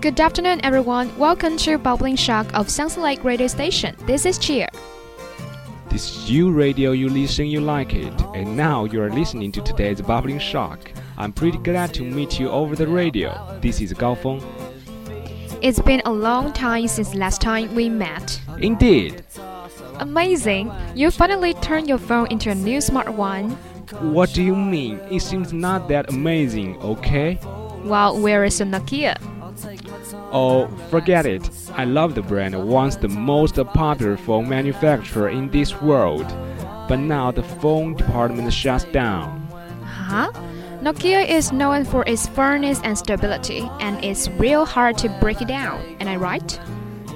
Good afternoon, everyone. Welcome to Bubbling Shock of Sunset Lake Radio Station. This is Cheer. This is you radio, you listen, you like it. And now you are listening to today's Bubbling Shock. I'm pretty glad to meet you over the radio. This is Gao Feng. It's been a long time since last time we met. Indeed. Amazing! You finally turned your phone into a new smart one. What do you mean? It seems not that amazing, okay? Well, where is the Nokia? Oh, forget it. I love the brand, once the most popular phone manufacturer in this world. But now the phone department shuts down. Huh? Nokia is known for its firmness and stability, and it's real hard to break it down. Am I right?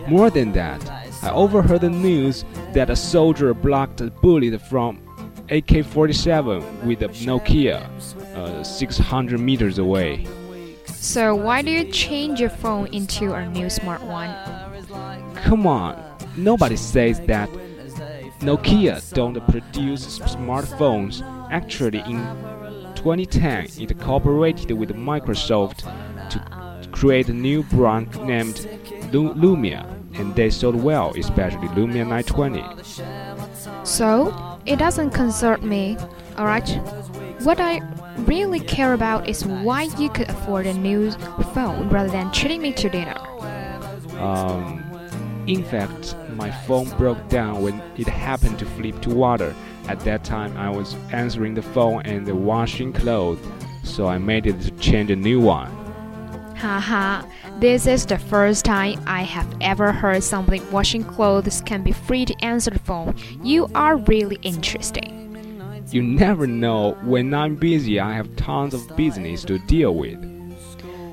More than that, I overheard the news that a soldier blocked a bullet from AK 47 with a Nokia uh, 600 meters away. So why do you change your phone into a new smart one? Come on, nobody says that Nokia don't produce smartphones. Actually, in 2010, it cooperated with Microsoft to create a new brand named Lumia, and they sold well, especially Lumia 920. So, it doesn't concern me, alright? What I really care about is why you could afford a new phone rather than treating me to dinner. Um, in fact, my phone broke down when it happened to flip to water. At that time, I was answering the phone and washing clothes, so I made it to change a new one. Haha, this is the first time I have ever heard somebody washing clothes can be free to answer the phone. You are really interesting. You never know, when I'm busy, I have tons of business to deal with.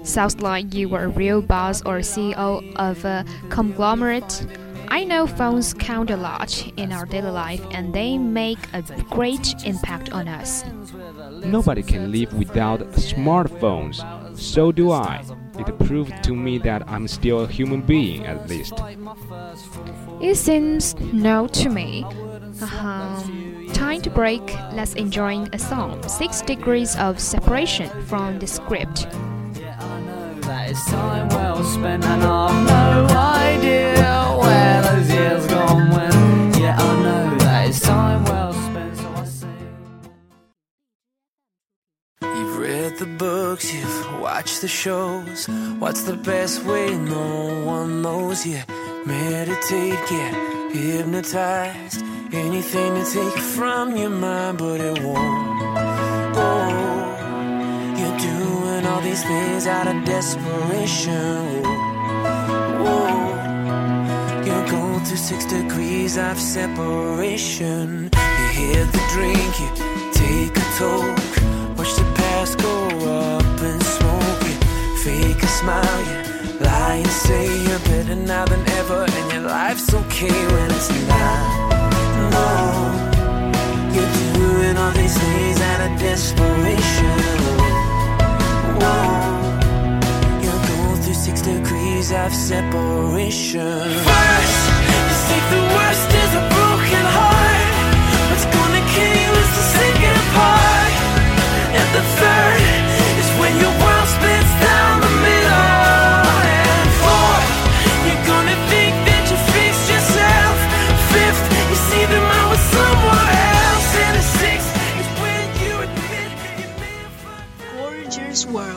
Sounds like you were a real boss or CEO of a conglomerate. I know phones count a lot in our daily life and they make a great impact on us. Nobody can live without smartphones. So do I. It proved to me that I'm still a human being, at least. It seems no to me. Um, time to break. Let's enjoy a song. Six degrees of separation from the script. That it's time well spent, and I've no idea where those years gone when. Yeah, I know that it's time well spent, so I sing. You've read the books, you've watched the shows. What's the best way? No one knows. Yeah, meditate, get hypnotized. Anything to take from your mind, but it won't. Oh. You're doing all these things out of desperation. Whoa. You're going through six degrees of separation. You hit the drink, you take a toke. Watch the past go up. You fake a smile, you lie and say you're better now than ever. And your life's okay when it's not. No. You're doing all these things out of desperation. Whoa. You're going through six degrees of separation. First, you think the worst is a broken heart.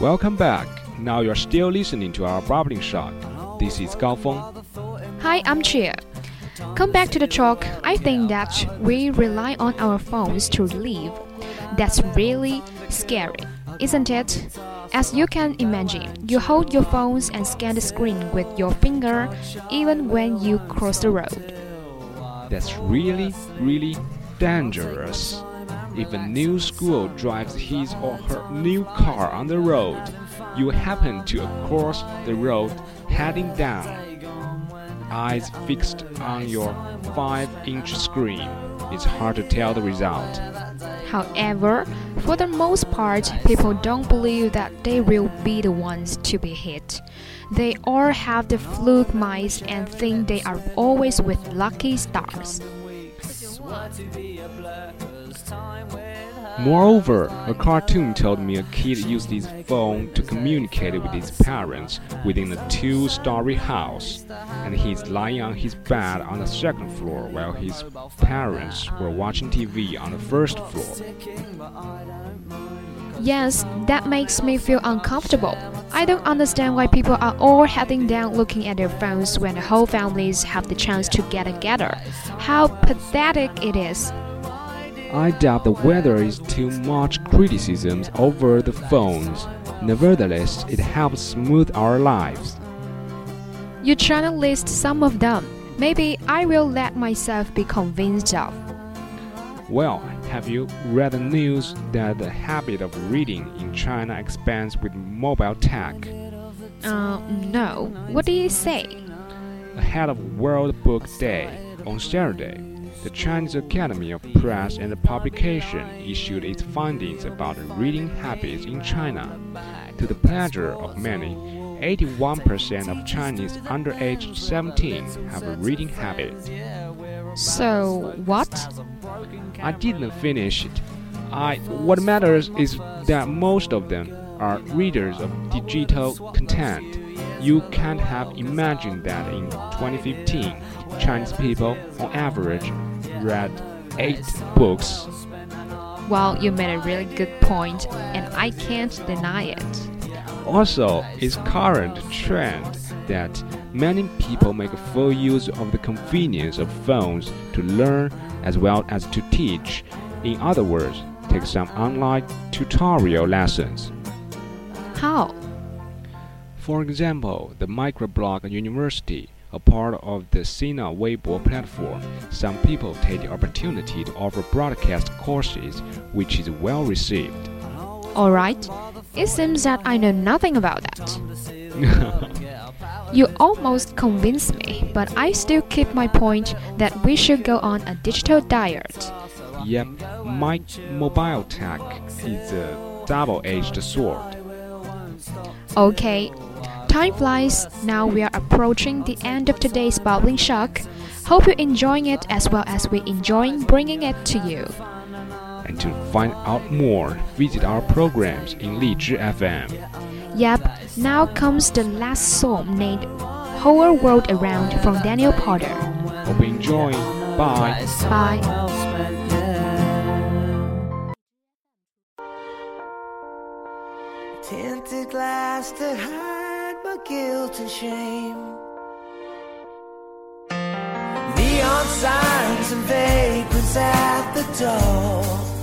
Welcome back. Now you're still listening to our Bubbling Shock. This is Gao Feng. Hi, I'm Cheer. Come back to the talk. I think that we rely on our phones to live. That's really scary, isn't it? As you can imagine, you hold your phones and scan the screen with your finger even when you cross the road. That's really, really dangerous. If a new school drives his or her new car on the road, you happen to cross the road heading down, eyes fixed on your 5 inch screen. It's hard to tell the result. However, for the most part, people don't believe that they will be the ones to be hit. They all have the fluke minds and think they are always with lucky stars. Moreover, a cartoon told me a kid used his phone to communicate with his parents within a two story house, and he's lying on his bed on the second floor while his parents were watching TV on the first floor. Yes, that makes me feel uncomfortable. I don't understand why people are all heading down looking at their phones when the whole families have the chance to get together. How pathetic it is. I doubt the weather is too much criticisms over the phones. Nevertheless, it helps smooth our lives. You try to list some of them. Maybe I will let myself be convinced of. Well, have you read the news that the habit of reading in China expands with mobile tech? Uh, no. What do you say? Ahead of World Book Day on Saturday, the Chinese Academy of Press and Publication issued its findings about reading habits in China. To the pleasure of many, 81% of Chinese under age 17 have a reading habit. So, what? I didn't finish it. I what matters is that most of them are readers of digital content. You can't have imagined that in 2015, Chinese people on average read 8 books. Well, you made a really good point, and I can't deny it. Also, it's current trend that many people make full use of the convenience of phones to learn as well as to teach. In other words, take some online tutorial lessons. How? For example, the Microblog University, a part of the Sina Weibo platform, some people take the opportunity to offer broadcast courses, which is well received. Alright, it seems that I know nothing about that. You almost convinced me, but I still keep my point that we should go on a digital diet. Yep, my mobile tech is a double-edged sword. Okay, time flies. Now we are approaching the end of today's bubbling shock. Hope you're enjoying it as well as we enjoying bringing it to you. And to find out more, visit our programs in Lizhi FM. Yep, now comes the last song named Whole World Around from Daniel Powter. Hope you enjoy. Bye. Bye. Tinted glass that hide my guilt and shame. Neon signs and vagrants at the door.